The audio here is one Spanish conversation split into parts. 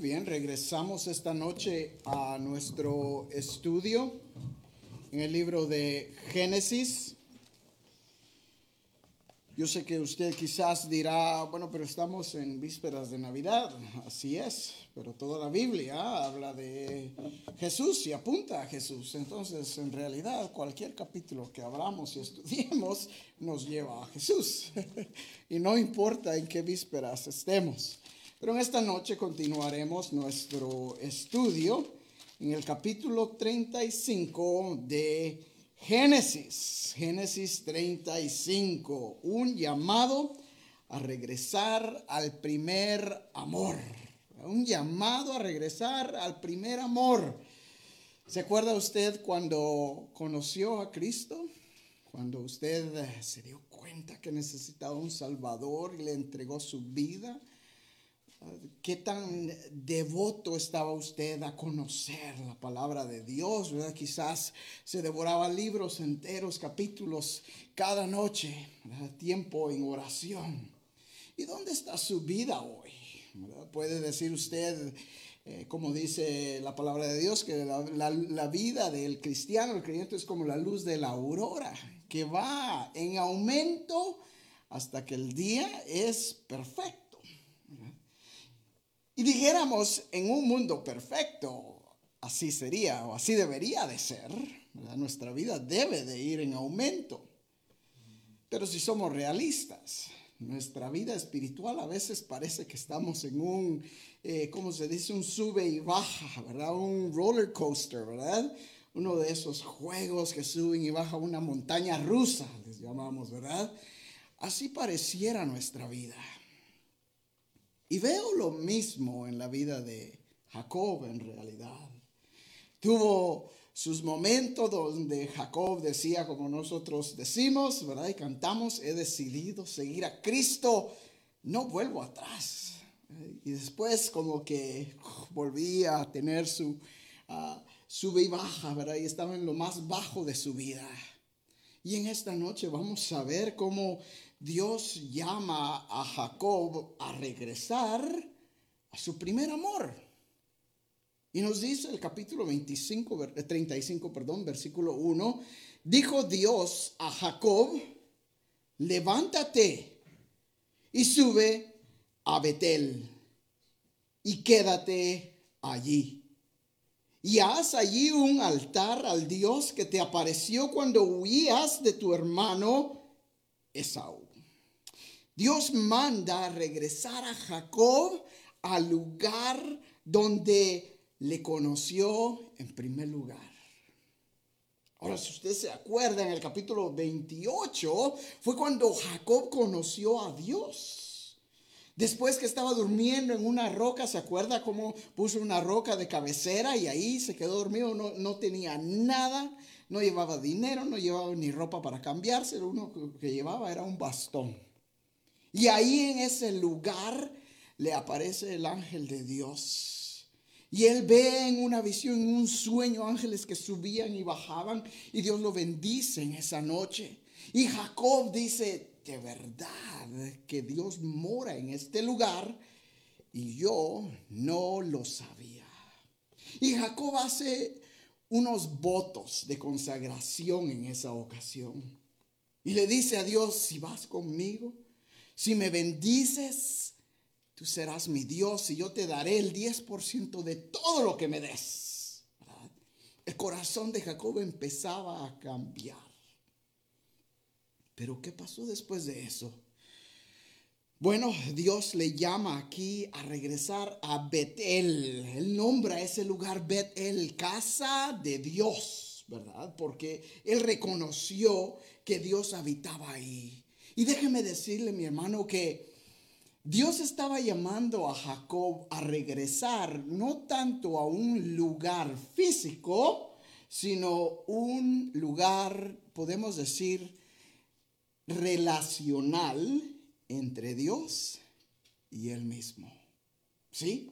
bien, regresamos esta noche a nuestro estudio en el libro de Génesis. Yo sé que usted quizás dirá, bueno, pero estamos en vísperas de Navidad. Así es, pero toda la Biblia habla de Jesús y apunta a Jesús. Entonces, en realidad, cualquier capítulo que abramos y estudiemos nos lleva a Jesús. y no importa en qué vísperas estemos. Pero en esta noche continuaremos nuestro estudio en el capítulo 35 de Génesis. Génesis 35, un llamado a regresar al primer amor. Un llamado a regresar al primer amor. ¿Se acuerda usted cuando conoció a Cristo? Cuando usted se dio cuenta que necesitaba un Salvador y le entregó su vida qué tan devoto estaba usted a conocer la palabra de Dios, ¿verdad? Quizás se devoraba libros enteros, capítulos cada noche, tiempo en oración. ¿Y dónde está su vida hoy? Puede decir usted, eh, como dice la palabra de Dios, que la, la vida del cristiano, el creyente es como la luz de la aurora, que va en aumento hasta que el día es perfecto. Y dijéramos, en un mundo perfecto, así sería o así debería de ser. Nuestra vida debe de ir en aumento. Pero si somos realistas, nuestra vida espiritual a veces parece que estamos en un, eh, ¿cómo se dice? Un sube y baja, ¿verdad? Un roller coaster, ¿verdad? Uno de esos juegos que suben y bajan una montaña rusa, les llamamos, ¿verdad? Así pareciera nuestra vida. Y veo lo mismo en la vida de Jacob en realidad. Tuvo sus momentos donde Jacob decía, como nosotros decimos, ¿verdad? Y cantamos, he decidido seguir a Cristo, no vuelvo atrás. Y después como que volvía a tener su uh, sube y baja, ¿verdad? Y estaba en lo más bajo de su vida. Y en esta noche vamos a ver cómo Dios llama a Jacob a regresar a su primer amor. Y nos dice el capítulo 25, 35, eh, perdón, versículo 1, dijo Dios a Jacob, levántate y sube a Betel y quédate allí. Y haz allí un altar al Dios que te apareció cuando huías de tu hermano Esaú. Dios manda regresar a Jacob al lugar donde le conoció en primer lugar. Ahora, si usted se acuerda, en el capítulo 28 fue cuando Jacob conoció a Dios. Después que estaba durmiendo en una roca, ¿se acuerda cómo puso una roca de cabecera y ahí se quedó dormido? No, no tenía nada, no llevaba dinero, no llevaba ni ropa para cambiarse, lo único que llevaba era un bastón. Y ahí en ese lugar le aparece el ángel de Dios. Y él ve en una visión, en un sueño, ángeles que subían y bajaban. Y Dios lo bendice en esa noche. Y Jacob dice, de verdad que Dios mora en este lugar. Y yo no lo sabía. Y Jacob hace unos votos de consagración en esa ocasión. Y le dice a Dios, si vas conmigo, si me bendices, tú serás mi Dios y yo te daré el 10% de todo lo que me des. El corazón de Jacob empezaba a cambiar. Pero ¿qué pasó después de eso? Bueno, Dios le llama aquí a regresar a Betel. Él nombra ese lugar Betel, casa de Dios, ¿verdad? Porque él reconoció que Dios habitaba ahí. Y déjeme decirle, mi hermano, que Dios estaba llamando a Jacob a regresar no tanto a un lugar físico, sino un lugar, podemos decir, relacional entre Dios y él mismo. ¿Sí?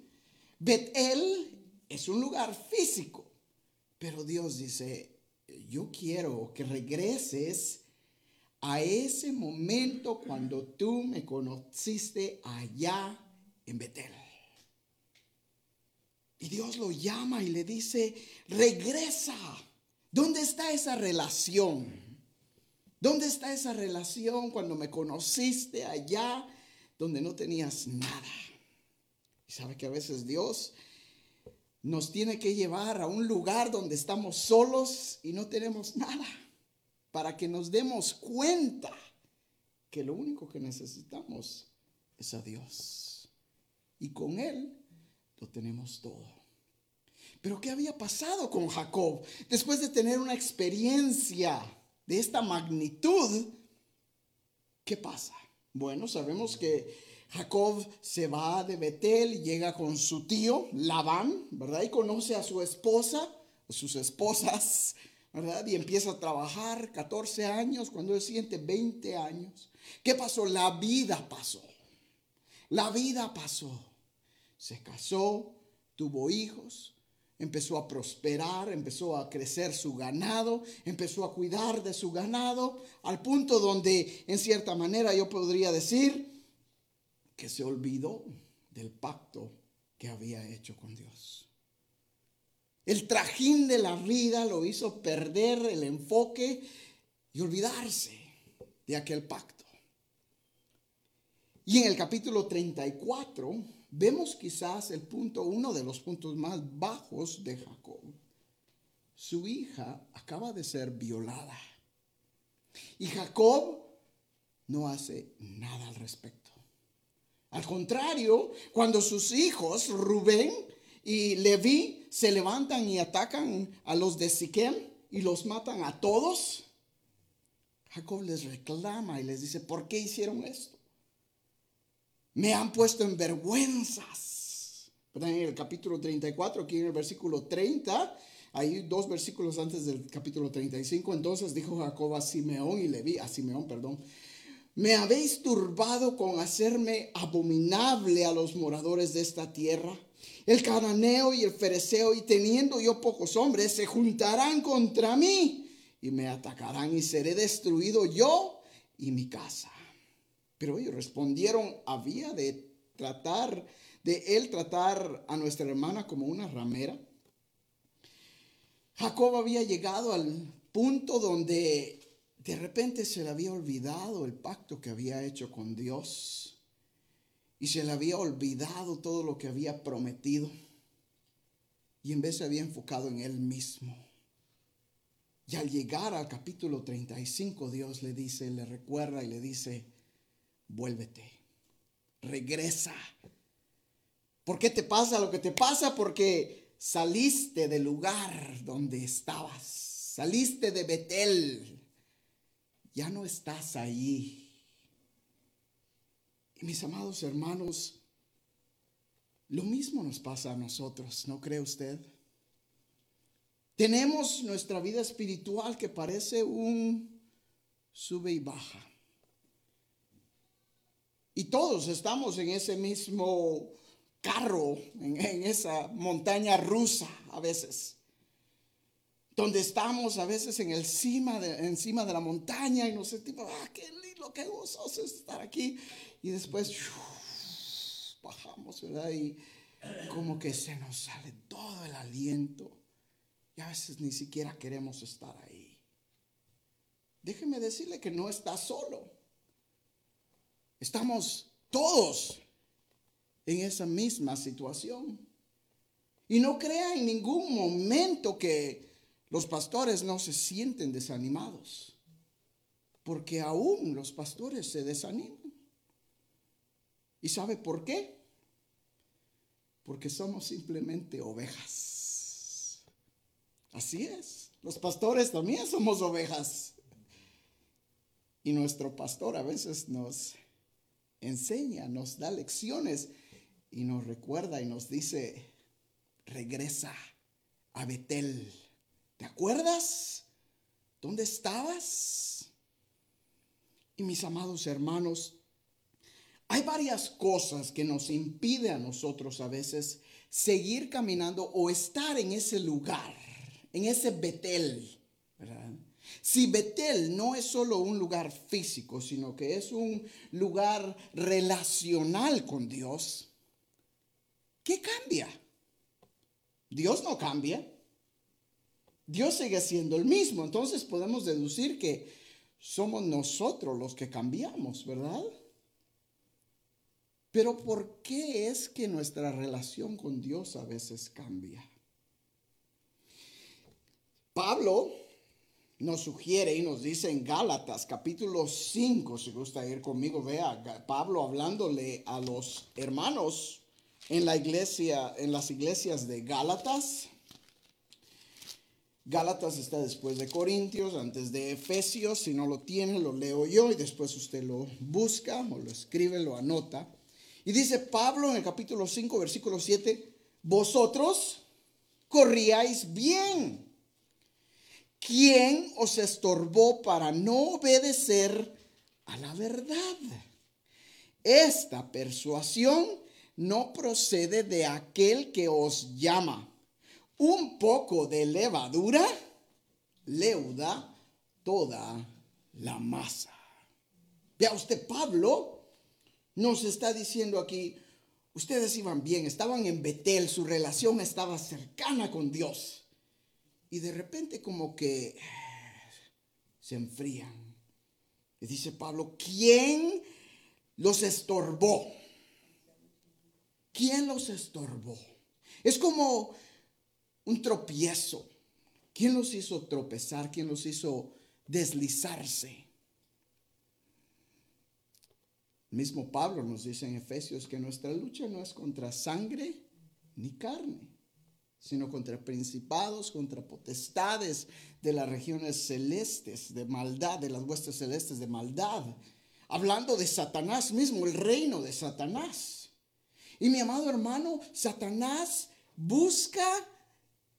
Betel es un lugar físico, pero Dios dice, yo quiero que regreses a ese momento cuando tú me conociste allá en Betel. Y Dios lo llama y le dice, regresa. ¿Dónde está esa relación? ¿Dónde está esa relación cuando me conociste allá donde no tenías nada? Y sabe que a veces Dios nos tiene que llevar a un lugar donde estamos solos y no tenemos nada, para que nos demos cuenta que lo único que necesitamos es a Dios. Y con Él lo tenemos todo. Pero ¿qué había pasado con Jacob? Después de tener una experiencia de esta magnitud, ¿qué pasa? Bueno, sabemos que Jacob se va de Betel llega con su tío Labán, ¿verdad? Y conoce a su esposa, sus esposas, Y empieza a trabajar 14 años, cuando él siente 20 años. ¿Qué pasó? La vida pasó. La vida pasó. Se casó, tuvo hijos, empezó a prosperar, empezó a crecer su ganado, empezó a cuidar de su ganado, al punto donde, en cierta manera, yo podría decir, que se olvidó del pacto que había hecho con Dios. El trajín de la vida lo hizo perder el enfoque y olvidarse de aquel pacto. Y en el capítulo 34 vemos quizás el punto, uno de los puntos más bajos de Jacob. Su hija acaba de ser violada. Y Jacob no hace nada al respecto. Al contrario, cuando sus hijos, Rubén y Leví, se levantan y atacan a los de Siquem y los matan a todos, Jacob les reclama y les dice, ¿por qué hicieron esto? Me han puesto en vergüenzas. En el capítulo 34, aquí en el versículo 30, hay dos versículos antes del capítulo 35, entonces dijo Jacob a Simeón y Leví, a Simeón, perdón, me habéis turbado con hacerme abominable a los moradores de esta tierra. El cananeo y el fereceo, y teniendo yo pocos hombres, se juntarán contra mí y me atacarán y seré destruido yo y mi casa. Pero ellos respondieron, había de tratar, de él tratar a nuestra hermana como una ramera. Jacob había llegado al punto donde de repente se le había olvidado el pacto que había hecho con Dios y se le había olvidado todo lo que había prometido y en vez se había enfocado en él mismo. Y al llegar al capítulo 35 Dios le dice, le recuerda y le dice, vuélvete, regresa. ¿Por qué te pasa lo que te pasa? Porque saliste del lugar donde estabas, saliste de Betel, ya no estás ahí. Y mis amados hermanos, lo mismo nos pasa a nosotros, ¿no cree usted? Tenemos nuestra vida espiritual que parece un sube y baja. Y todos estamos en ese mismo carro, en, esa montaña rusa a veces donde estamos a veces en el cima de, encima de la montaña y nos sentimos, ah, qué lindo, qué gozoso estar aquí. Y después bajamos, ¿verdad? Y como que se nos sale todo el aliento. Y a veces ni siquiera queremos estar ahí. Déjeme decirle que no está solo. Estamos todos en esa misma situación. Y no crea en ningún momento que los pastores no se sienten desanimados, porque aún los pastores se desaniman. ¿Y sabe por qué? Porque somos simplemente ovejas. Así es, los pastores también somos ovejas. Y nuestro pastor a veces nos enseña, nos da lecciones y nos recuerda y nos dice, regresa a Betel ¿Te acuerdas? ¿Dónde estabas? Y mis amados hermanos, hay varias cosas que nos impiden a nosotros a veces seguir caminando o estar en ese lugar, en ese Betel. Si Betel no es solo un lugar físico, sino que es un lugar relacional con Dios, ¿qué cambia? Dios no cambia. Dios sigue siendo el mismo. Entonces podemos deducir que somos nosotros los que cambiamos, ¿verdad? Pero ¿por qué es que nuestra relación con Dios a veces cambia? Pablo nos sugiere y nos dice en Gálatas capítulo 5, si gusta ir conmigo, vea Pablo hablándole a los hermanos en la iglesia, en las iglesias de Gálatas. Gálatas está después de Corintios, antes de Efesios. Si no lo tiene, lo leo yo y después usted lo busca o lo escribe, lo anota. Y dice Pablo en el capítulo 5, versículo 7, vosotros corríais bien. ¿Quién os estorbó para no obedecer a la verdad? Esta persuasión no procede de aquel que os llama. Un poco de levadura leuda toda la masa. Vea usted, Pablo nos está diciendo aquí, ustedes iban bien, estaban en Betel, su relación estaba cercana con Dios. Y de repente como que se enfrían. Y dice Pablo, ¿quién los estorbó? ¿Quién los estorbó? Es como un tropiezo. ¿Quién los hizo tropezar? ¿Quién los hizo deslizarse? Mismo Pablo nos dice en Efesios que nuestra lucha no es contra sangre ni carne, sino contra principados, contra potestades de las regiones celestes de maldad, de las huestes celestes de maldad. Hablando de Satanás mismo, el reino de Satanás. Y mi amado hermano, Satanás busca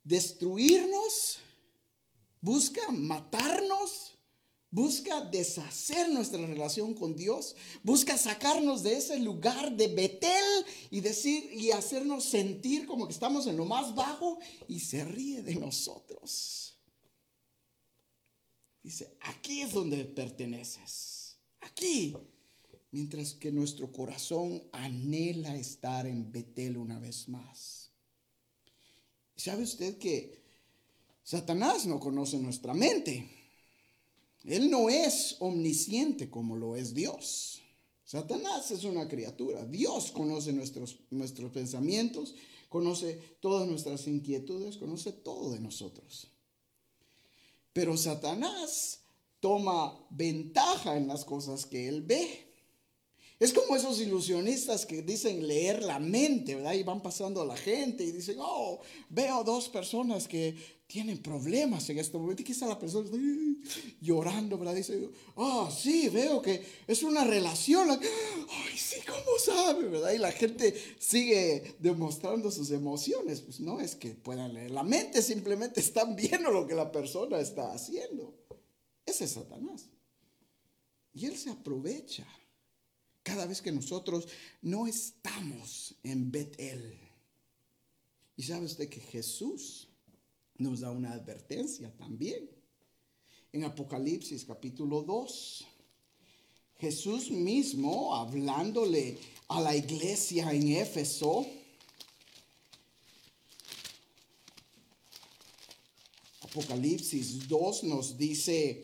destruirnos, busca matarnos, busca deshacer nuestra relación con Dios, busca sacarnos de ese lugar de Betel y decir y hacernos sentir como que estamos en lo más bajo y se ríe de nosotros. Dice, aquí es donde perteneces. Aquí mientras que nuestro corazón anhela estar en Betel una vez más. ¿Sabe usted que Satanás no conoce nuestra mente? Él no es omnisciente como lo es Dios. Satanás es una criatura. Dios conoce nuestros, nuestros pensamientos, conoce todas nuestras inquietudes, conoce todo de nosotros. Pero Satanás toma ventaja en las cosas que él ve. Es como esos ilusionistas que dicen leer la mente, ¿verdad? Y van pasando a la gente y dicen, oh, veo dos personas que tienen problemas en este momento. Y quizá la persona está llorando, ¿verdad? Dice, oh, sí, veo que es una relación. Ay, sí, ¿cómo sabe, verdad? Y la gente sigue demostrando sus emociones. Pues no es que puedan leer la mente, simplemente están viendo lo que la persona está haciendo. Ese es Satanás. Y él se aprovecha cada vez que nosotros no estamos en Betel. Y sabe usted que Jesús nos da una advertencia también. En Apocalipsis capítulo 2, Jesús mismo hablándole a la iglesia en Éfeso, Apocalipsis 2 nos dice,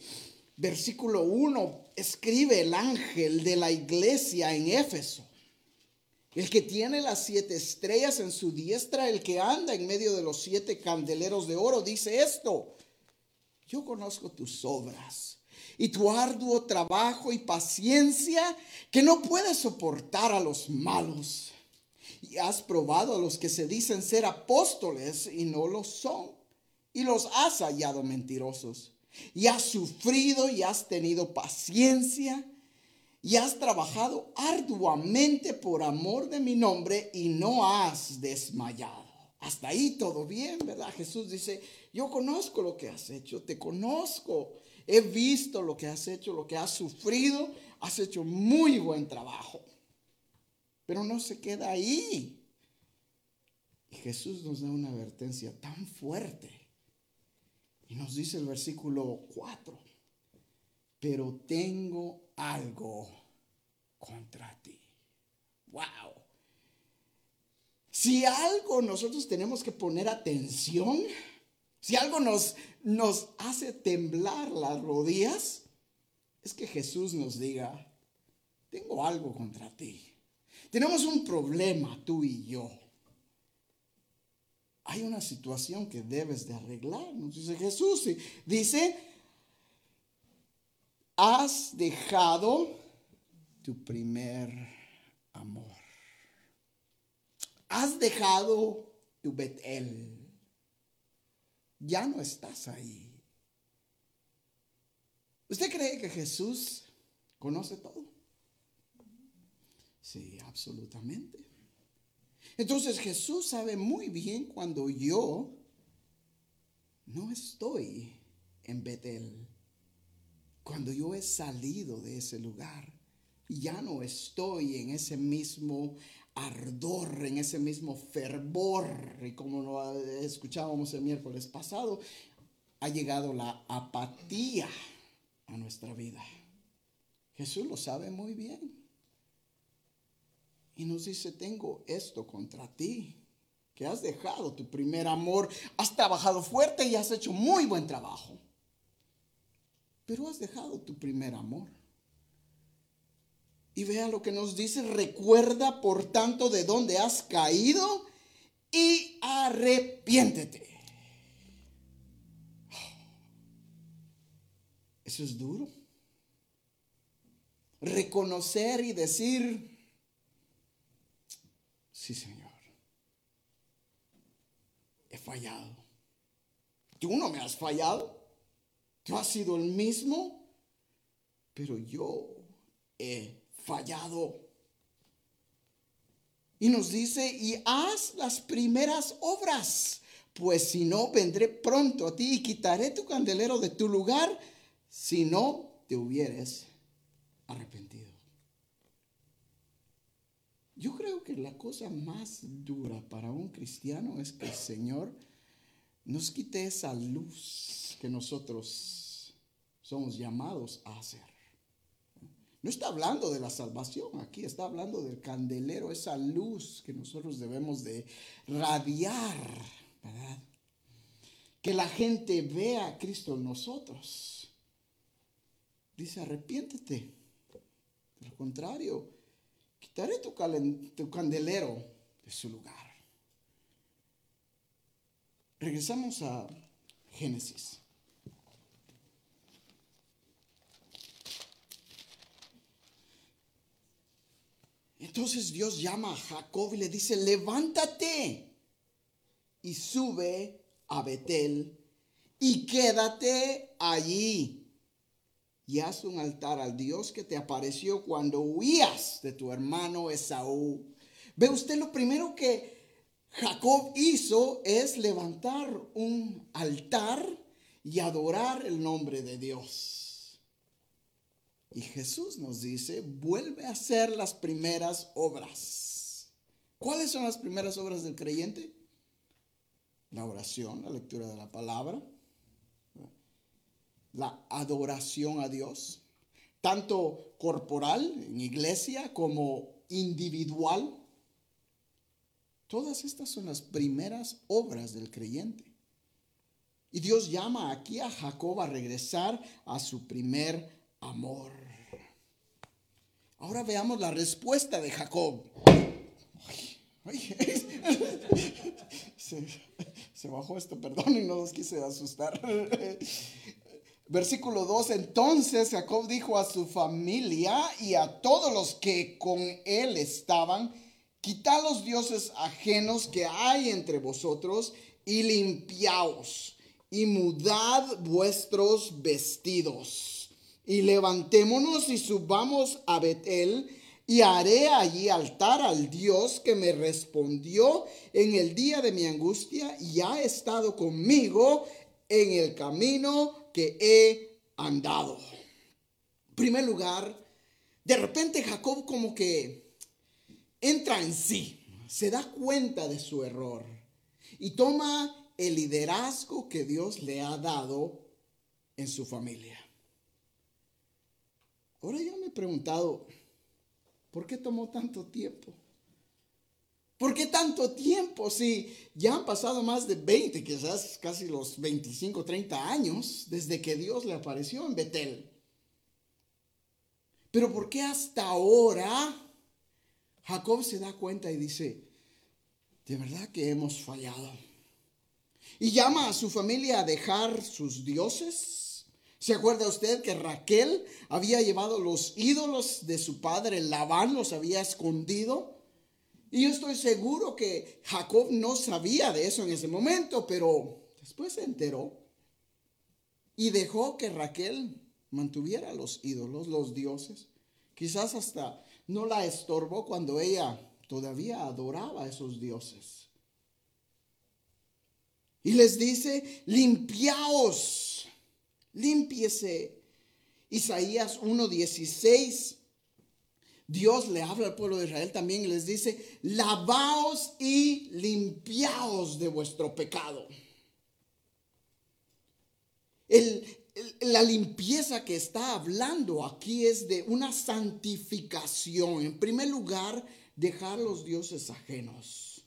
versículo 1, escribe el ángel de la iglesia en Éfeso. El que tiene las siete estrellas en su diestra, el que anda en medio de los siete candeleros de oro, dice esto. Yo conozco tus obras y tu arduo trabajo y paciencia que no puedes soportar a los malos. Y has probado a los que se dicen ser apóstoles y no lo son. Y los has hallado mentirosos y has sufrido y has tenido paciencia y has trabajado arduamente por amor de mi nombre y no has desmayado. Hasta ahí todo bien, ¿verdad? Jesús dice, yo conozco lo que has hecho, te conozco, he visto lo que has hecho, lo que has sufrido, has hecho muy buen trabajo. Pero no se queda ahí. Y Jesús nos da una advertencia tan fuerte y nos dice el versículo 4, pero tengo algo contra ti. Wow. Si algo nosotros tenemos que poner atención, si algo nos, nos hace temblar las rodillas, es que Jesús nos diga, tengo algo contra ti. Tenemos un problema tú y yo. Hay una situación que debes de arreglar. Nos dice Jesús. Dice, has dejado tu primer amor. Has dejado tu Betel. Ya no estás ahí. ¿Usted cree que Jesús conoce todo? Sí, absolutamente. Entonces Jesús sabe muy bien cuando yo no estoy en Betel, cuando yo he salido de ese lugar ya no estoy en ese mismo ardor, en ese mismo fervor, y como lo escuchábamos el miércoles pasado, ha llegado la apatía a nuestra vida. Jesús lo sabe muy bien. Y nos dice, tengo esto contra ti, que has dejado tu primer amor, has trabajado fuerte y has hecho muy buen trabajo, pero has dejado tu primer amor. Y vea lo que nos dice, recuerda por tanto de dónde has caído y arrepiéntete. Eso es duro. Reconocer y decir, Sí, Señor. He fallado. Tú no me has fallado. Tú has sido el mismo. Pero yo he fallado. Y nos dice, y haz las primeras obras, pues si no, vendré pronto a ti y quitaré tu candelero de tu lugar, si no te hubieres arrepentido. Yo creo que la cosa más dura para un cristiano es que el Señor nos quite esa luz que nosotros somos llamados a hacer. No está hablando de la salvación aquí, está hablando del candelero, esa luz que nosotros debemos de radiar, ¿verdad? Que la gente vea a Cristo en nosotros. Dice, arrepiéntete. De lo contrario, quitaré tu, tu candelero de su lugar. Regresamos a Génesis. Entonces Dios llama a Jacob y le dice, levántate y sube a Betel y quédate allí y haz un altar al Dios que te apareció cuando huías de tu hermano Esaú. Ve usted lo primero que Jacob hizo es levantar un altar y adorar el nombre de Dios. Y Jesús nos dice, vuelve a hacer las primeras obras. ¿Cuáles son las primeras obras del creyente? La oración, la lectura de la palabra, la adoración a Dios, tanto corporal en iglesia como individual. Todas estas son las primeras obras del creyente. Y Dios llama aquí a Jacob a regresar a su primer amor. Ahora veamos la respuesta de Jacob. se, bajó esto, perdón, y no los quise asustar. Versículo 2, entonces Jacob dijo a su familia y a todos los que con él estaban, quitad los dioses ajenos que hay entre vosotros y limpiaos y mudad vuestros vestidos. Y levantémonos y subamos a Betel y haré allí altar al Dios que me respondió en el día de mi angustia y ha estado conmigo en el camino que he andado. En primer lugar, de repente Jacob como que entra en sí, se da cuenta de su error y toma el liderazgo que Dios le ha dado en su familia. Ahora yo me he preguntado, ¿por qué tomó tanto tiempo? ¿Por qué tanto tiempo si ya han pasado más de 20, quizás casi los 25, 30 años desde que Dios le apareció en Betel? Pero ¿por qué hasta ahora Jacob se da cuenta y dice, de verdad que hemos fallado? Y llama a su familia a dejar sus dioses. ¿Se acuerda usted que Raquel había llevado los ídolos de su padre Labán, los había escondido? Y yo estoy seguro que Jacob no sabía de eso en ese momento, pero después se enteró y dejó que Raquel mantuviera los ídolos, los dioses. Quizás hasta no la estorbó cuando ella todavía adoraba a esos dioses. Y les dice, limpiaos, limpiese. Isaías 1.16 Dios le habla al pueblo de Israel también y les dice, lavaos y limpiaos de vuestro pecado. la limpieza que está hablando aquí es de una santificación. En primer lugar, dejar los dioses ajenos.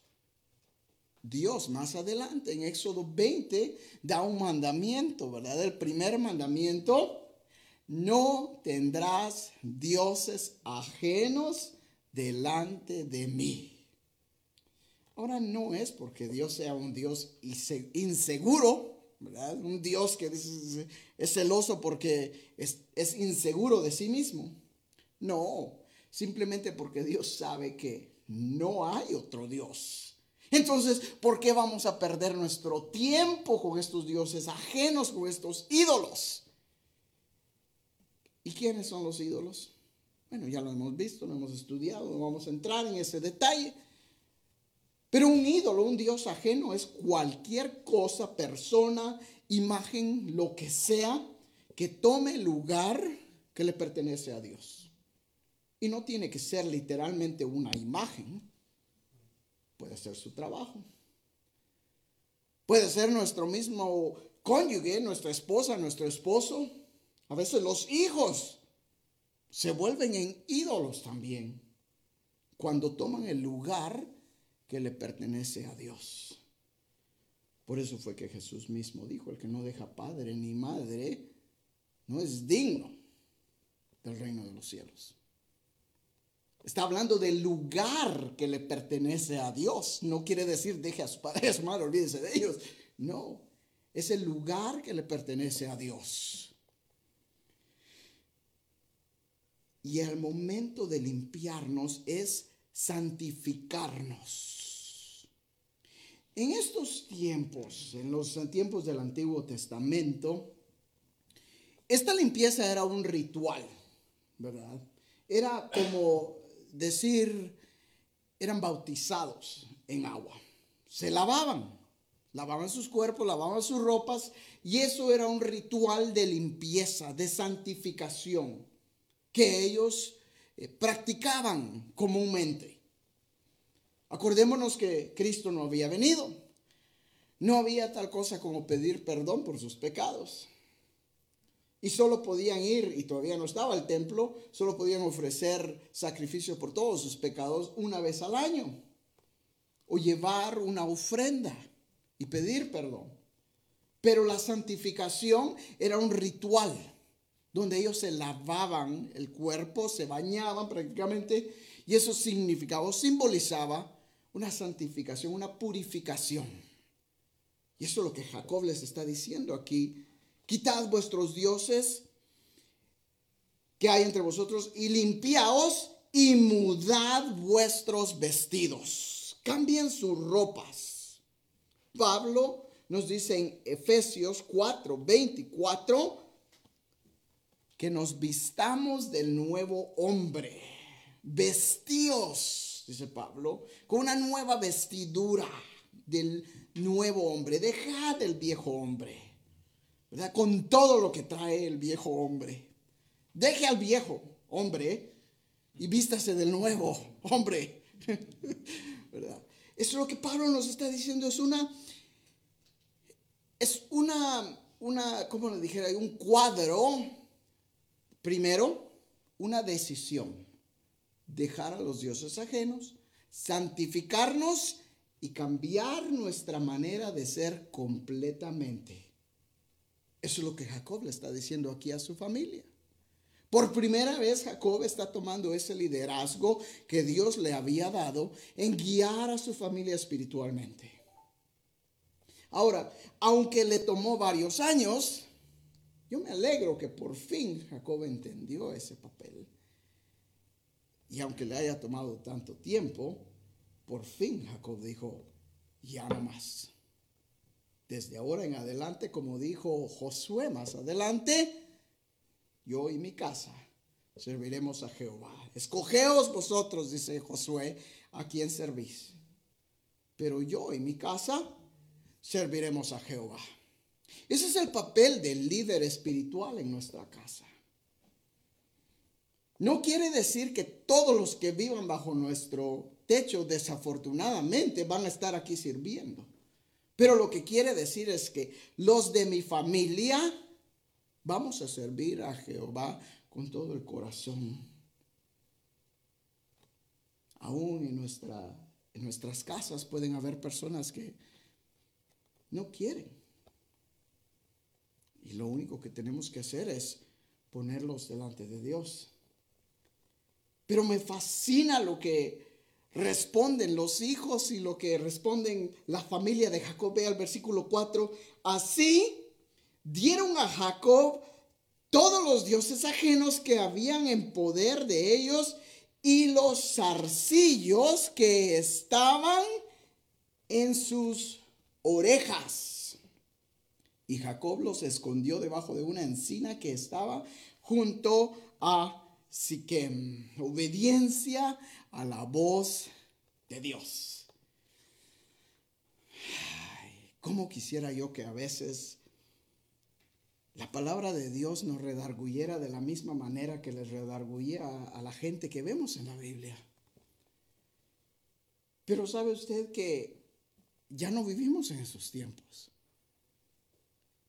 Dios más adelante en Éxodo 20 da un mandamiento, ¿verdad? El primer mandamiento no tendrás dioses ajenos delante de mí. Ahora no es porque Dios sea un Dios inseguro. Un Dios que es celoso porque es, es inseguro de sí mismo. No, simplemente porque Dios sabe que no hay otro Dios. Entonces, ¿por qué vamos a perder nuestro tiempo con estos dioses ajenos, con estos ídolos? ¿Y quiénes son los ídolos? Bueno, ya lo hemos visto, lo hemos estudiado, no vamos a entrar en ese detalle. Pero un ídolo, un Dios ajeno, es cualquier cosa, persona, imagen, lo que sea, que tome lugar que le pertenece a Dios. Y no tiene que ser literalmente una imagen. Puede ser su trabajo. Puede ser nuestro mismo cónyuge, nuestra esposa, nuestro esposo. A veces los hijos se vuelven en ídolos también cuando toman el lugar que le pertenece a Dios. Por eso fue que Jesús mismo dijo, el que no deja padre ni madre no es digno del reino de los cielos. Está hablando del lugar que le pertenece a Dios. No quiere decir deje a su padre, a su madre, de ellos. No, es el lugar que le pertenece a Dios. Y el momento de limpiarnos es santificarnos. En estos tiempos, en los tiempos del Antiguo Testamento, esta limpieza era un ritual, ¿verdad? Era como decir, eran bautizados en agua. Se lavaban, lavaban sus cuerpos, lavaban sus ropas, y eso era un ritual de limpieza, de santificación que ellos eh, practicaban comúnmente. Acordémonos que Cristo no había venido. No había tal cosa como pedir perdón por sus pecados. Y solo podían ir, y todavía no estaba el templo, solo podían ofrecer sacrificio por todos sus pecados una vez al año. O llevar una ofrenda y pedir perdón. Pero la santificación era un ritual donde ellos se lavaban el cuerpo, se bañaban prácticamente, y eso significaba o simbolizaba una santificación, una purificación. Y eso es lo que Jacob les está diciendo aquí. Quitad vuestros dioses que hay entre vosotros y limpiaos y mudad vuestros vestidos. Cambien sus ropas. Pablo nos dice en Efesios 4, 24, que nos vistamos del nuevo hombre. Vestíos, dice Pablo, con una nueva vestidura del nuevo hombre. Dejad el viejo hombre, ¿verdad? Con todo lo que trae el viejo hombre. Deje al viejo hombre y vístase del nuevo hombre. ¿verdad? Eso es lo que Pablo nos está diciendo. Es una, es una, una, ¿cómo le dijera? Un cuadro Primero, una decisión. Dejar a los dioses ajenos, santificarnos y cambiar nuestra manera de ser completamente. Eso es lo que Jacob le está diciendo aquí a su familia. Por primera vez Jacob está tomando ese liderazgo que Dios le había dado en guiar a su familia espiritualmente. Ahora, aunque le tomó varios años, yo me alegro que por fin Jacob entendió ese papel. Y aunque le haya tomado tanto tiempo, por fin Jacob dijo, ya no más. Desde ahora en adelante, como dijo Josué más adelante, yo y mi casa serviremos a Jehová. Escogeos vosotros, dice Josué, a quien servís. Pero yo y mi casa serviremos a Jehová. Ese es el papel del líder espiritual en nuestra casa. No quiere decir que todos los que vivan bajo nuestro techo desafortunadamente van a estar aquí sirviendo. Pero lo que quiere decir es que los de mi familia vamos a servir a Jehová con todo el corazón. Aún en, en nuestras casas pueden haber personas que no quieren. Y lo único que tenemos que hacer es ponerlos delante de Dios. Pero me fascina lo que responden los hijos y lo que responden la familia de Jacob. Ve al versículo 4. Así dieron a Jacob todos los dioses ajenos que habían en poder de ellos y los zarcillos que estaban en sus orejas. Y Jacob los escondió debajo de una encina que estaba junto a Siquem. Obediencia a la voz de Dios. ¿Cómo quisiera yo que a veces la palabra de Dios nos redarguyera de la misma manera que les redarguía a, la gente que vemos en la Biblia? Pero sabe usted que ya no vivimos en esos tiempos.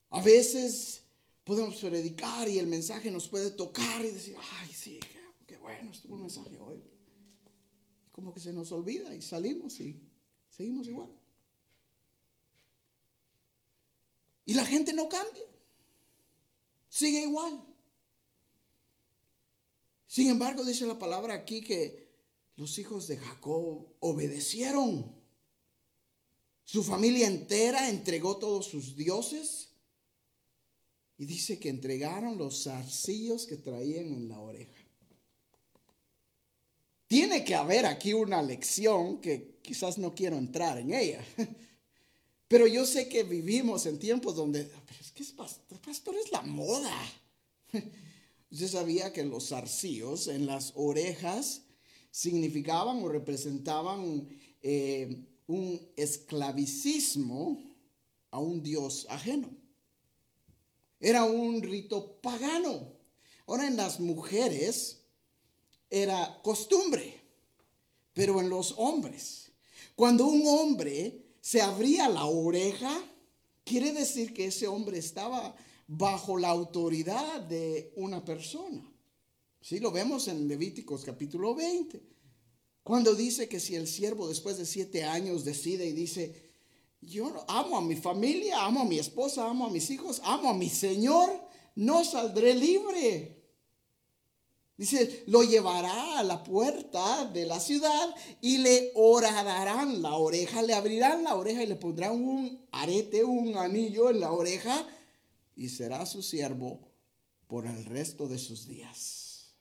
A veces podemos predicar y el mensaje nos puede tocar y decir, ay, sí, qué, bueno estuvo el mensaje hoy como que se nos olvida y salimos y seguimos igual. Y la gente no cambia, sigue igual. Sin embargo, dice la palabra aquí que los hijos de Jacob obedecieron. Su familia entera entregó todos sus dioses. Y dice que entregaron los zarcillos que traían en la oreja. Tiene que haber aquí una lección que quizás no quiero entrar en ella. Pero yo sé que vivimos en tiempos donde, es que es pastor, pastor es la moda. Usted sabía que los zarcillos en las orejas significaban o representaban eh, un esclavicismo a un dios ajeno. Era un rito pagano. Ahora en las mujeres, era costumbre, pero en los hombres. Cuando un hombre se abría la oreja, quiere decir que ese hombre estaba bajo la autoridad de una persona. Sí, lo vemos en Levíticos capítulo 20, cuando dice que si el siervo después de siete años decide y dice, yo amo a mi familia, amo a mi esposa, amo a mis hijos, amo a mi Señor, no saldré libre. Dice, lo llevará a la puerta de la ciudad y le horadarán la oreja, le abrirán la oreja y le pondrán un arete, un anillo en la oreja y será su siervo por el resto de sus días.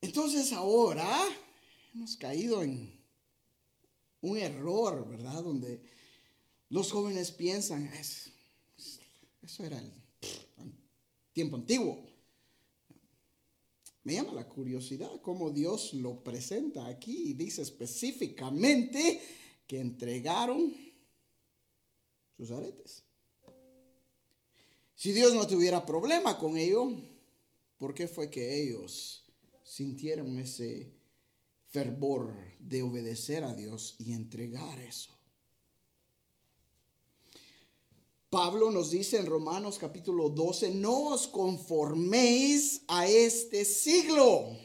Entonces ahora hemos caído en un error, ¿verdad? Donde los jóvenes piensan, eso era el tiempo antiguo. Me llama la curiosidad cómo Dios lo presenta aquí y dice específicamente que entregaron sus aretes. Si Dios no tuviera problema con ello, ¿por qué fue que ellos sintieron ese fervor de obedecer a Dios y entregar eso? Pablo nos dice en Romanos capítulo 12, no os conforméis a este siglo,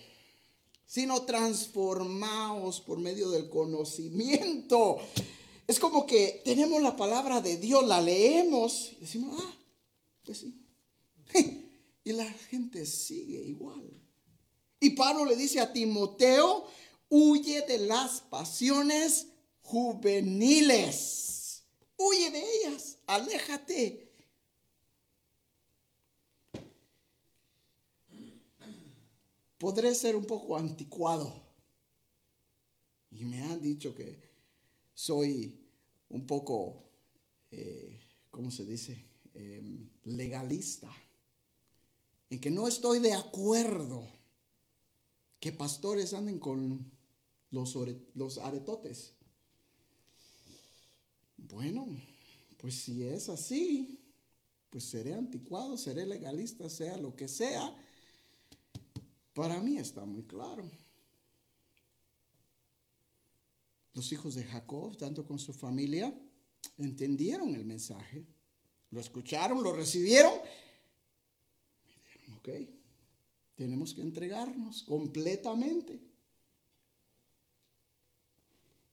sino transformaos por medio del conocimiento. Es como que tenemos la palabra de Dios, la leemos y decimos, ah, pues sí. Y la gente sigue igual. Y Pablo le dice a Timoteo, huye de las pasiones juveniles. Huye de ellas, aléjate. Podré ser un poco anticuado. Y me han dicho que soy un poco, eh, ¿cómo se dice? Em, legalista. En que no estoy de acuerdo que pastores anden con los, los aretotes. Bueno, pues si es así, pues seré anticuado, seré legalista, sea lo que sea. Para mí está muy claro. Los hijos de Jacob, tanto con su familia, entendieron el mensaje, lo escucharon, lo recibieron. ok, tenemos que entregarnos completamente.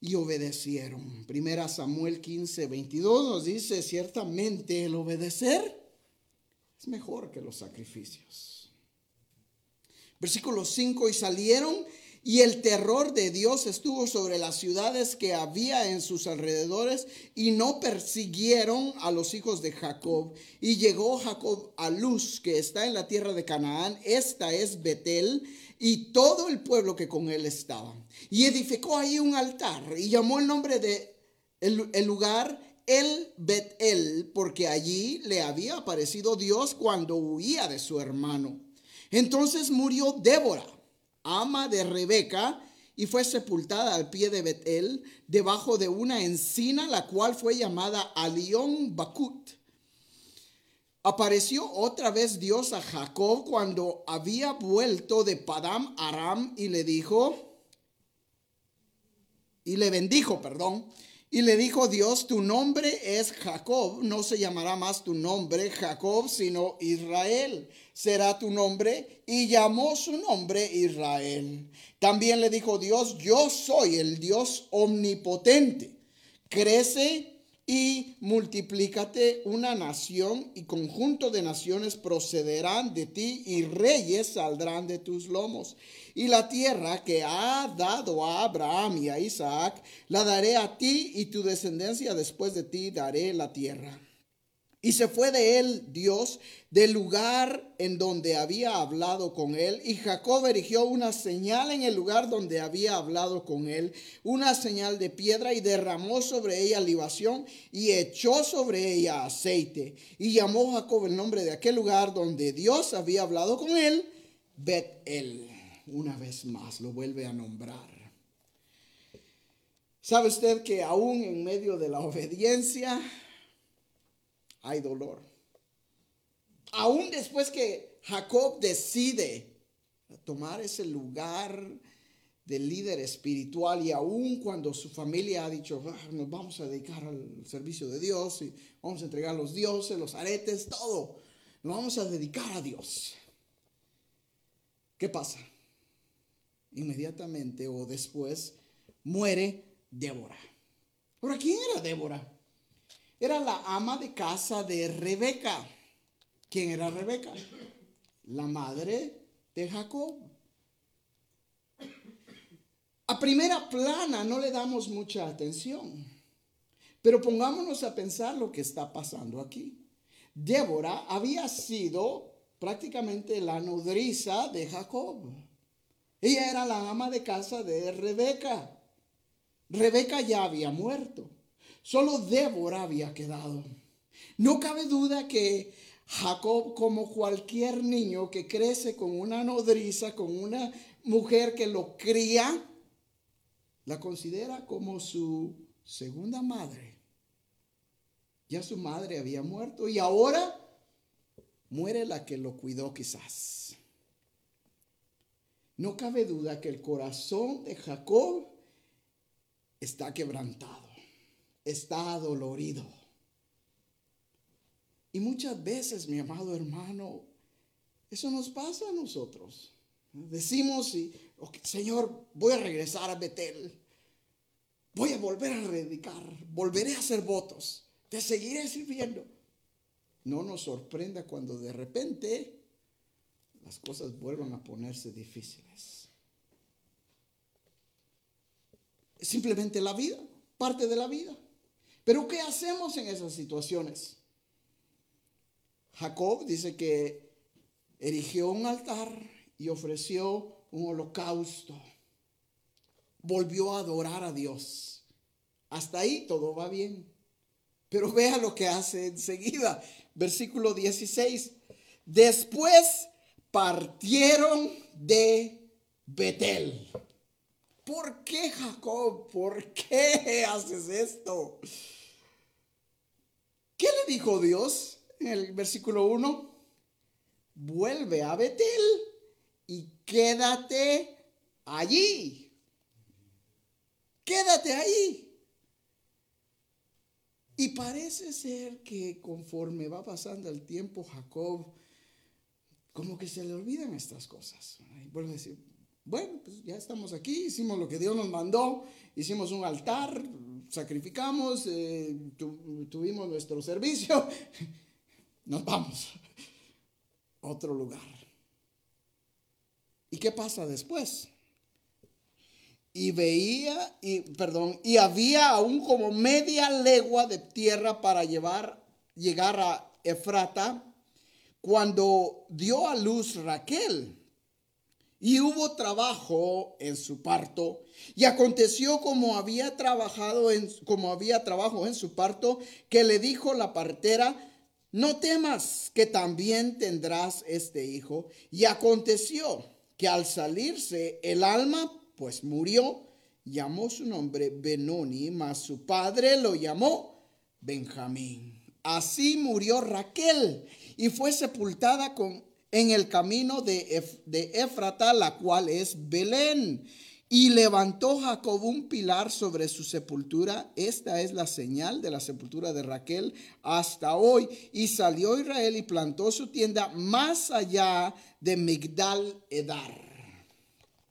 Y obedecieron. Primera Samuel 15, 22 nos dice, ciertamente el obedecer es mejor que los sacrificios. Versículo 5, y salieron y el terror de Dios estuvo sobre las ciudades que había en sus alrededores y no persiguieron a los hijos de Jacob. Y llegó Jacob a Luz, que está en la tierra de Canaán. Esta es Betel y todo el pueblo que con él estaba. Y edificó ahí un altar y llamó el nombre de el, lugar el Betel, porque allí le había aparecido Dios cuando huía de su hermano. Entonces murió Débora ama de Rebeca, y fue sepultada al pie de Betel, debajo de una encina, la cual fue llamada Alión Bakut. Apareció otra vez Dios a Jacob cuando había vuelto de Padam Aram y le dijo, y le bendijo, perdón, y le dijo Dios, tu nombre es Jacob, no se llamará más tu nombre Jacob, sino Israel será tu nombre. Y llamó su nombre Israel. También le dijo Dios, yo soy el Dios omnipotente. Crece y multiplícate una nación y conjunto de naciones procederán de ti y reyes saldrán de tus lomos. Y la tierra que ha dado a Abraham y a Isaac, la daré a ti y tu descendencia después de ti daré la tierra. Y se fue de él Dios del lugar en donde había hablado con él. Y Jacob erigió una señal en el lugar donde había hablado con él, una señal de piedra, y derramó sobre ella libación y echó sobre ella aceite. Y llamó Jacob el nombre de aquel lugar donde Dios había hablado con él, Bet-El. Una vez más lo vuelve a nombrar. ¿Sabe usted que aún en medio de la obediencia, hay dolor. Aún después que Jacob decide tomar ese lugar de líder espiritual y aún cuando su familia ha dicho, ah, nos vamos a dedicar al servicio de Dios y vamos a entregar los dioses, los aretes, todo, nos vamos a dedicar a Dios. ¿Qué pasa? Inmediatamente o después muere Débora. Ahora, ¿quién era Débora? Era la ama de casa de Rebeca. ¿Quién era Rebeca? La madre de Jacob. A primera plana no le damos mucha atención, pero pongámonos a pensar lo que está pasando aquí. Débora había sido prácticamente la nodriza de Jacob. Ella era la ama de casa de Rebeca. Rebeca ya había muerto. Solo Débora había quedado. No cabe duda que Jacob, como cualquier niño que crece con una nodriza, con una mujer que lo cría, la considera como su segunda madre. Ya su madre había muerto y ahora muere la que lo cuidó quizás. No cabe duda que el corazón de Jacob está quebrantado está dolorido. Y muchas veces, mi amado hermano, eso nos pasa a nosotros. Decimos y Señor, voy a regresar a Betel. Voy a volver a dedicar, volveré a hacer votos, te seguiré sirviendo. No nos sorprenda cuando de repente las cosas vuelvan a ponerse difíciles. Es simplemente la vida, parte de la vida. Pero ¿qué hacemos en esas situaciones? Jacob dice que erigió un altar y ofreció un holocausto. Volvió a adorar a Dios. Hasta ahí todo va bien. Pero vea lo que hace enseguida. Versículo 16. Después partieron de Betel. ¿Por qué Jacob? ¿Por qué haces esto? ¿Qué le dijo Dios en el versículo 1? Vuelve a Betel y quédate allí. Quédate ahí. Y parece ser que conforme va pasando el tiempo, Jacob, como que se le olvidan estas cosas. vuelve a decir, bueno, pues ya estamos aquí, hicimos lo que Dios nos mandó, hicimos un altar, sacrificamos, eh, tuvimos nuestro servicio, nos vamos a otro lugar. ¿Y qué pasa después? y veía, y, perdón, y había aún como media legua de tierra para llevar, llegar a Efrata, cuando dio a luz Raquel. Y hubo trabajo en su parto. Y aconteció como había trabajado en, como había trabajo en su parto, que le dijo la partera, no temas que también tendrás este hijo. Y aconteció que al salirse el alma pues murió, llamó su nombre Benoni, mas su padre lo llamó Benjamín. Así murió Raquel y fue sepultada con, en el camino de, de Éfrata, la cual es Belén. Y levantó Jacob un pilar sobre su sepultura. Esta es la señal de la sepultura de Raquel hasta hoy. Y salió Israel y plantó su tienda más allá de Migdal Edar.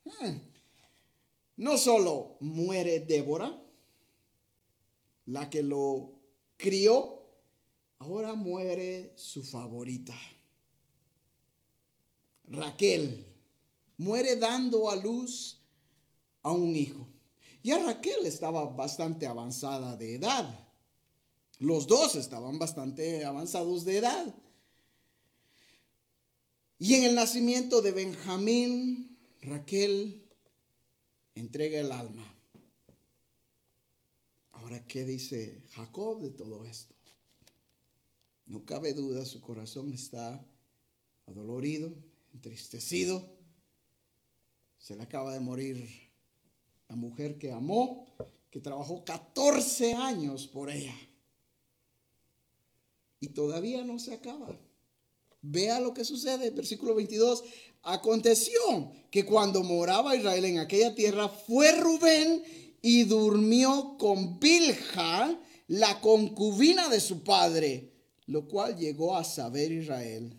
Hmm. No solo muere Débora, la que lo crió, ahora muere su favorita. Raquel muere dando a luz a un hijo. Ya Raquel estaba bastante avanzada de edad. Los dos estaban bastante avanzados de edad. Y en el nacimiento de Benjamín, Raquel entrega el alma. Ahora, ¿qué dice Jacob de todo esto? No cabe duda, su corazón está adolorido, entristecido. Se le acaba de morir la mujer que amó, que trabajó 14 años por ella. Y todavía no se acaba. Vea lo que sucede, versículo 22. Aconteció que cuando moraba Israel en aquella tierra, fue Rubén y durmió con Bilja, la concubina de su padre, lo cual llegó a saber Israel.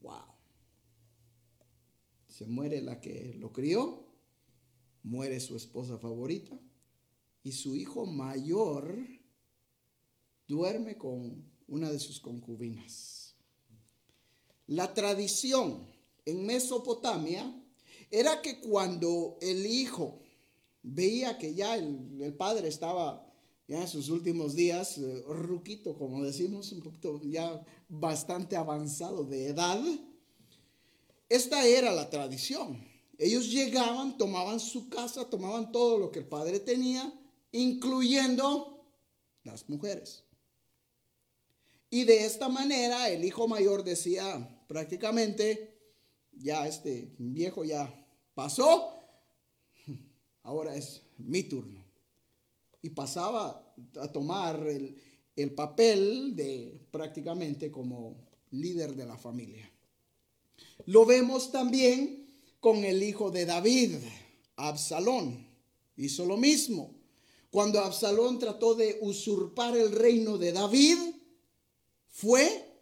Wow. Se muere la que lo crió, muere su esposa favorita y su hijo mayor duerme con una de sus concubinas. La tradición en Mesopotamia era que cuando el hijo veía que ya el, padre estaba ya en sus últimos días, eh, ruquito, como decimos, un poquito ya bastante avanzado de edad, esta era la tradición. Ellos llegaban, tomaban su casa, tomaban todo lo que el padre tenía, incluyendo las mujeres. Y de esta manera el hijo mayor decía prácticamente, ya este viejo ya pasó, ahora es mi turno. Y pasaba a tomar el, el papel de prácticamente como líder de la familia. Lo vemos también con el hijo de David, Absalón. Hizo lo mismo. Cuando Absalón trató de usurpar el reino de David, fue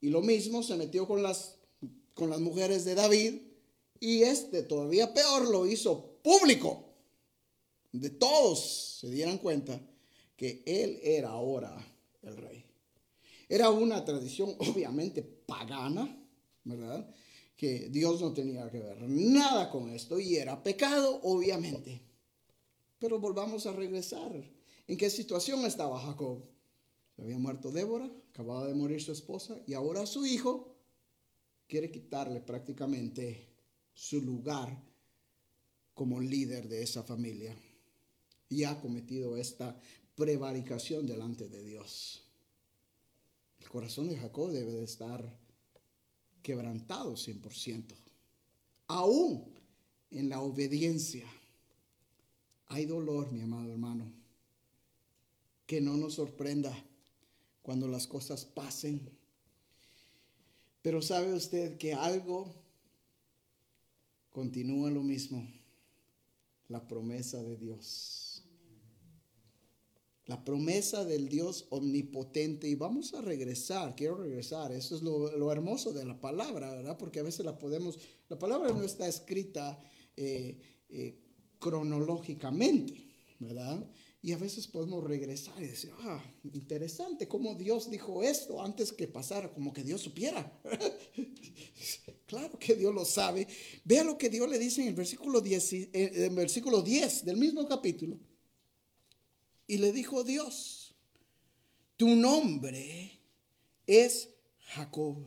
y lo mismo se metió con las, con las mujeres de David Y este todavía peor lo hizo público. De todos se dieran cuenta que él era ahora el rey. Era una tradición obviamente pagana, ¿verdad? Que Dios no tenía que ver nada con esto y era pecado, obviamente. Pero volvamos a regresar. ¿En qué situación estaba Jacob? había muerto Débora, acababa de morir su esposa y ahora su hijo quiere quitarle prácticamente su lugar como líder de esa familia. Y ha cometido esta prevaricación delante de Dios. El corazón de Jacob debe de estar quebrantado 100%. Aún en la obediencia hay dolor, mi amado hermano. Que no nos sorprenda cuando las cosas pasen. Pero sabe usted que algo continúa lo mismo, la promesa de Dios. La promesa del Dios omnipotente. Y vamos a regresar, quiero regresar. Eso es lo, hermoso de la palabra, ¿verdad? Porque a veces la podemos, la palabra no está escrita eh, eh, cronológicamente, ¿verdad? Y a veces podemos regresar y decir, ah, interesante cómo Dios dijo esto antes que pasara, como que Dios supiera. claro que Dios lo sabe. Vea lo que Dios le dice en el versículo 10, eh, en versículo 10 del mismo capítulo. Y le dijo Dios, tu nombre es Jacob.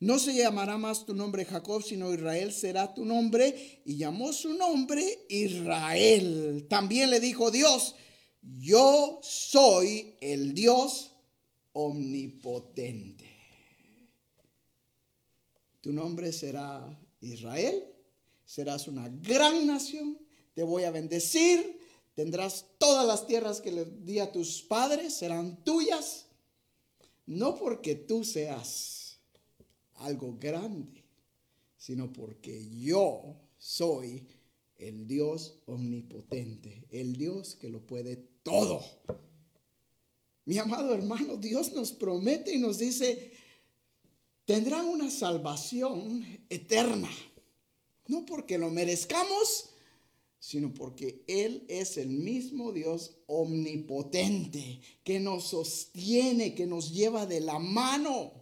No se llamará más tu nombre Jacob, sino Israel será tu nombre. Y llamó su nombre Israel. También le dijo Dios, yo soy el Dios omnipotente. Tu nombre será Israel, serás una gran nación, te voy a bendecir, tendrás todas las tierras que le di a tus padres, serán tuyas, no porque tú seas algo grande, sino porque yo soy el Dios omnipotente, el Dios que lo puede todo. Mi amado hermano, Dios nos promete y nos dice, tendrán una salvación eterna. No porque lo merezcamos, sino porque Él es el mismo Dios omnipotente que nos sostiene, que nos lleva de la mano.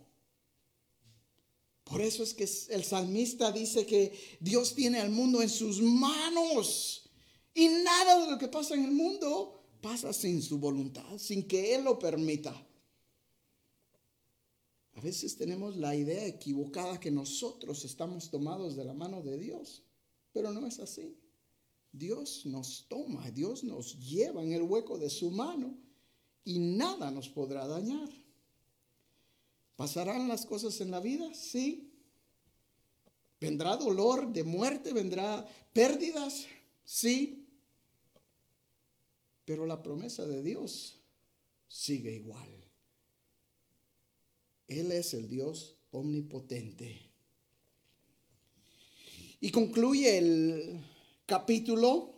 Por eso es que el salmista dice que Dios tiene al mundo en sus manos y nada de lo que pasa en el mundo pasa sin su voluntad, sin que Él lo permita. A veces tenemos la idea equivocada que nosotros estamos tomados de la mano de Dios, pero no es así. Dios nos toma, Dios nos lleva en el hueco de su mano y nada nos podrá dañar. ¿Pasarán las cosas en la vida? Sí. ¿Vendrá dolor de muerte? ¿Vendrá pérdidas? Sí. Pero la promesa de Dios sigue igual. Él es el Dios omnipotente. Y concluye el capítulo.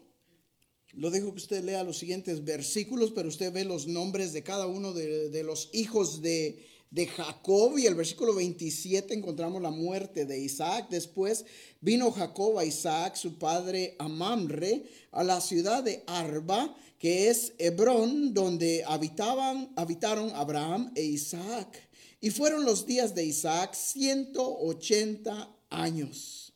Lo dejo que usted lea los siguientes versículos, pero usted ve los nombres de cada uno de, los hijos de, de Jacob y el versículo 27 encontramos la muerte de Isaac. Después vino Jacob a Isaac, su padre a Mamre, a la ciudad de Arba, que es Hebrón, donde habitaban, habitaron Abraham e Isaac. Y fueron los días de Isaac 180 años.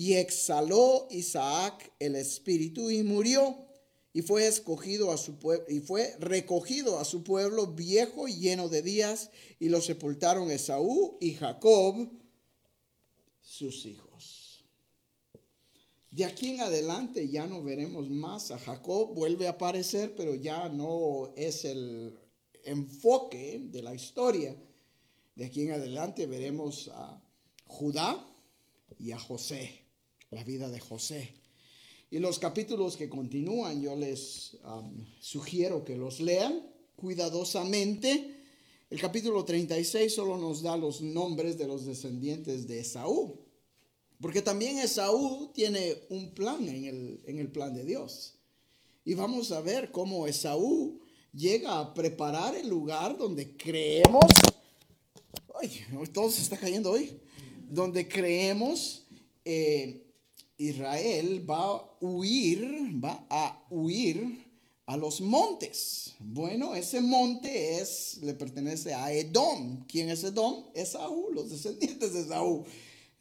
Y exhaló Isaac el espíritu y murió y fue escogido a su y fue recogido a su pueblo viejo y lleno de días y lo sepultaron Esaú y Jacob sus hijos. De aquí en adelante ya no veremos más a Jacob, vuelve a aparecer, pero ya no es el enfoque de la historia. De aquí en adelante veremos a Judá y a José, la vida de José. Y los capítulos que continúan, yo les sugiero que los lean cuidadosamente. El capítulo 36 solo nos da los nombres de los descendientes de Esaú. Porque también Esaú tiene un plan en el, en el plan de Dios. Y vamos a ver cómo Esaú llega a preparar el lugar donde creemos. Ay, todo se está cayendo hoy. Donde creemos. Eh, Israel va a huir, va a huir a los montes. Bueno, ese monte es, le pertenece a Edom. ¿Quién es Edom? Esaú, los descendientes de Esaú.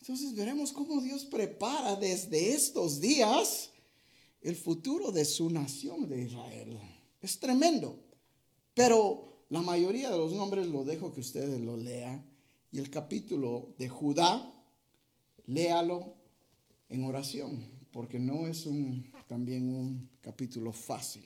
Entonces veremos cómo Dios prepara desde estos días el futuro de su nación de Israel. Es tremendo. Pero la mayoría de los nombres lo dejo que ustedes lo lean. Y el capítulo de Judá, léalo en oración, porque no es un, también un capítulo fácil.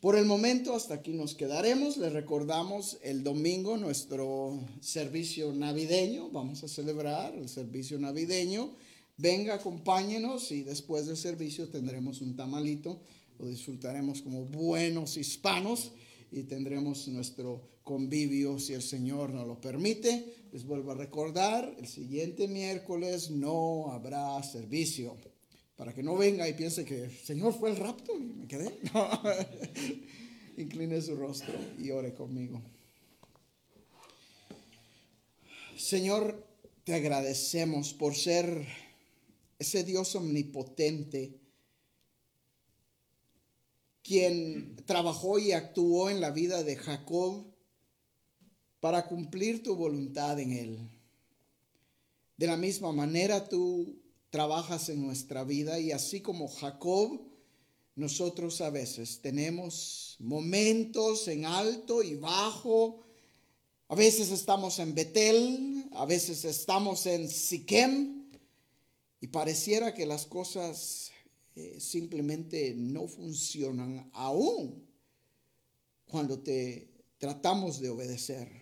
Por el momento hasta aquí nos quedaremos. Les recordamos el domingo nuestro servicio navideño. Vamos a celebrar el servicio navideño. Venga, acompáñenos y después del servicio tendremos un tamalito. Lo disfrutaremos como buenos hispanos y tendremos nuestro convivio si el Señor nos lo permite. Les vuelvo a recordar, el siguiente miércoles no habrá servicio. Para que no venga y piense que el Señor fue el rapto y me quedé. Incline su rostro y ore conmigo. Señor, te agradecemos por ser ese Dios omnipotente quien trabajó y actuó en la vida de Jacob para cumplir tu voluntad en él. De la misma manera tú trabajas en nuestra vida y así como Jacob, nosotros a veces tenemos momentos en alto y bajo. A veces estamos en Betel, a veces estamos en Siquem y pareciera que las cosas eh, simplemente no funcionan aún cuando te tratamos de obedecer.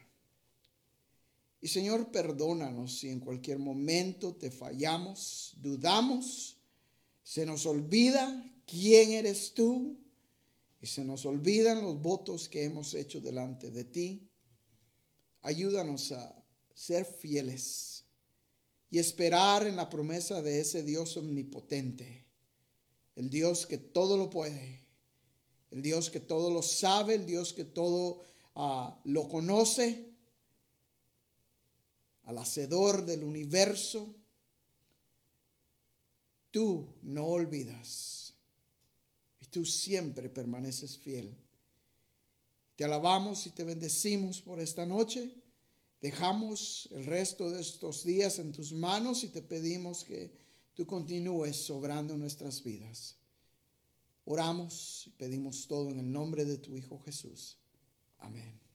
Y Señor, perdónanos si en cualquier momento te fallamos, dudamos, se nos olvida quién eres tú y se nos olvidan los votos que hemos hecho delante de ti. Ayúdanos a ser fieles y esperar en la promesa de ese Dios omnipotente, el Dios que todo lo puede, el Dios que todo lo sabe, el Dios que todo ah, lo conoce al hacedor del universo, tú no olvidas y tú siempre permaneces fiel. Te alabamos y te bendecimos por esta noche. Dejamos el resto de estos días en tus manos y te pedimos que tú continúes sobrando nuestras vidas. Oramos y pedimos todo en el nombre de tu Hijo Jesús. Amén.